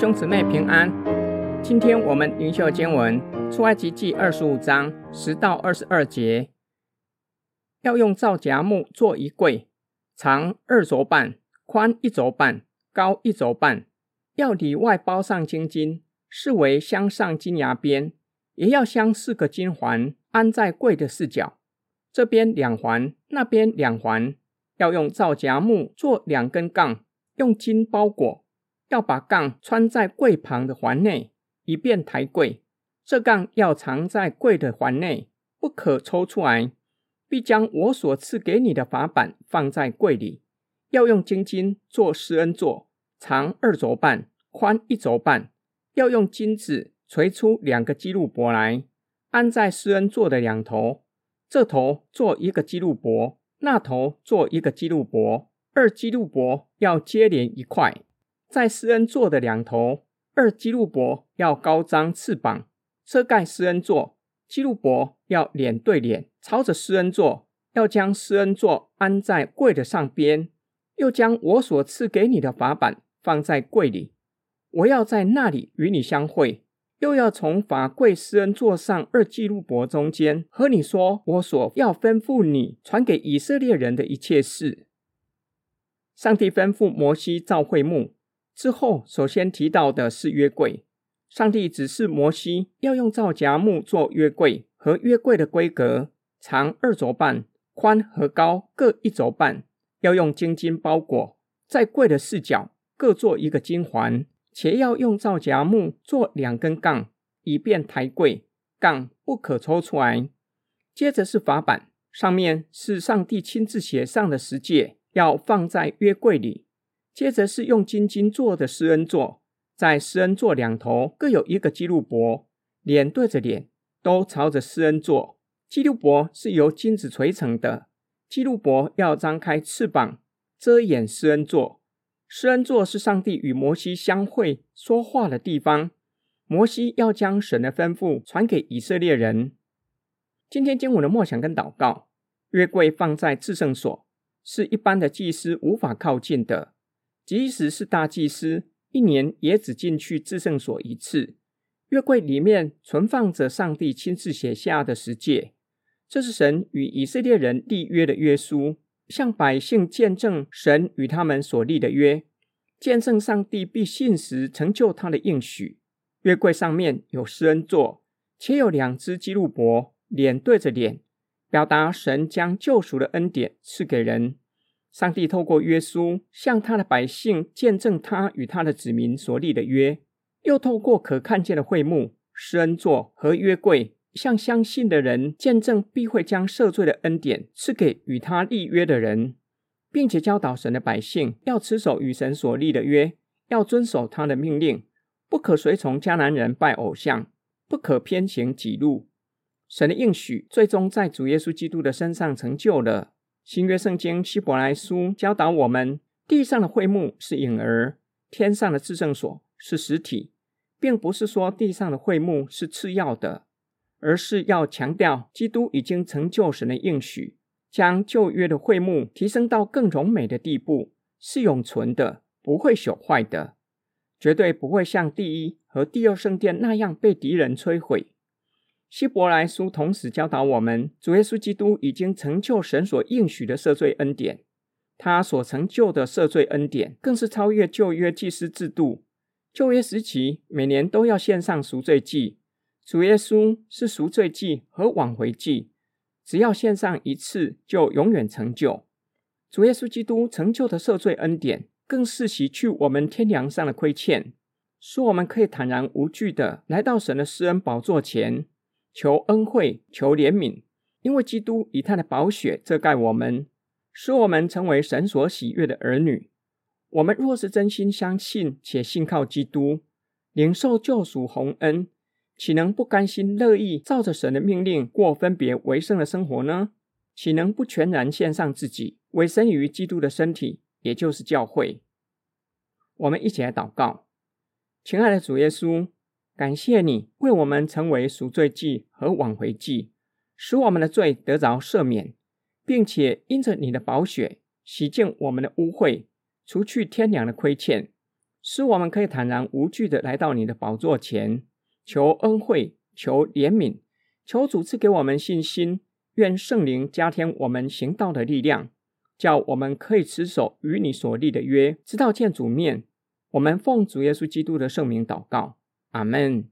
兄姊妹平安，今天我们灵修经文出埃及记二十五章十到二十二节，要用皂荚木做衣柜，长二肘半，宽一肘半，高一肘半，要里外包上金金，视为镶上金牙边，也要镶四个金环，安在柜的四角，这边两环，那边两环，要用皂荚木做两根杠，用金包裹。要把杠穿在柜旁的环内，以便抬柜。这杠要藏在柜的环内，不可抽出来。必将我所赐给你的法板放在柜里。要用金金做施恩座，长二肘半，宽一肘半。要用金子锤出两个基路伯来，安在施恩座的两头。这头做一个基路伯，那头做一个基路伯。二基路伯要接连一块。在施恩座的两头，二基路伯要高张翅膀，遮盖施恩座。基路伯要脸对脸，朝着施恩座。要将施恩座安在柜的上边，又将我所赐给你的法版放在柜里。我要在那里与你相会，又要从法柜施恩座上二基路伯中间和你说我所要吩咐你传给以色列人的一切事。上帝吩咐摩西造会幕。之后，首先提到的是约柜。上帝指示摩西要用皂荚木做约柜，和约柜的规格，长二肘半，宽和高各一肘半，要用金金包裹，在柜的四角各做一个金环，且要用皂荚木做两根杠，以便抬柜，杠不可抽出来。接着是法版，上面是上帝亲自写上的十诫，要放在约柜里。接着是用金金做的施恩座，在施恩座两头各有一个基路伯，脸对着脸，都朝着施恩座。基路伯是由金子锤成的，基路伯要张开翅膀遮掩施恩座。施恩座是上帝与摩西相会说话的地方，摩西要将神的吩咐传给以色列人。今天经文的默想跟祷告，约柜放在至圣所，是一般的祭司无法靠近的。即使是大祭司，一年也只进去至圣所一次。约柜里面存放着上帝亲自写下的十诫，这是神与以色列人立约的约书，向百姓见证神与他们所立的约，见证上帝必信实成就他的应许。约柜上面有施恩座，且有两只基路伯，脸对着脸，表达神将救赎的恩典赐给人。上帝透过约书向他的百姓见证他与他的子民所立的约，又透过可看见的会幕、施恩座和约柜，向相信的人见证必会将赦罪的恩典赐给与他立约的人，并且教导神的百姓要持守与神所立的约，要遵守他的命令，不可随从迦南人拜偶像，不可偏行己路。神的应许最终在主耶稣基督的身上成就了。新约圣经希伯来书教导我们：地上的会幕是影儿，天上的至圣所是实体，并不是说地上的会幕是次要的，而是要强调基督已经成就神的应许，将旧约的会幕提升到更荣美的地步，是永存的，不会朽坏的，绝对不会像第一和第二圣殿那样被敌人摧毁。希伯来书同时教导我们，主耶稣基督已经成就神所应许的赦罪恩典。他所成就的赦罪恩典，更是超越旧约祭司制度。旧约时期每年都要献上赎罪祭，主耶稣是赎罪祭和挽回祭，只要献上一次就永远成就。主耶稣基督成就的赦罪恩典，更是洗去我们天良上的亏欠，使我们可以坦然无惧地来到神的施恩宝座前。求恩惠，求怜悯，因为基督以他的宝血遮盖我们，使我们成为神所喜悦的儿女。我们若是真心相信且信靠基督，领受救赎洪恩，岂能不甘心乐意照着神的命令过分别为圣的生活呢？岂能不全然献上自己，委身于基督的身体，也就是教会？我们一起来祷告，亲爱的主耶稣。感谢你为我们成为赎罪祭和挽回祭，使我们的罪得着赦免，并且因着你的宝血洗净我们的污秽，除去天良的亏欠，使我们可以坦然无惧地来到你的宝座前，求恩惠，求怜悯，求主赐给我们信心。愿圣灵加添我们行道的力量，叫我们可以持守与你所立的约，直到见主面。我们奉主耶稣基督的圣名祷告，阿门。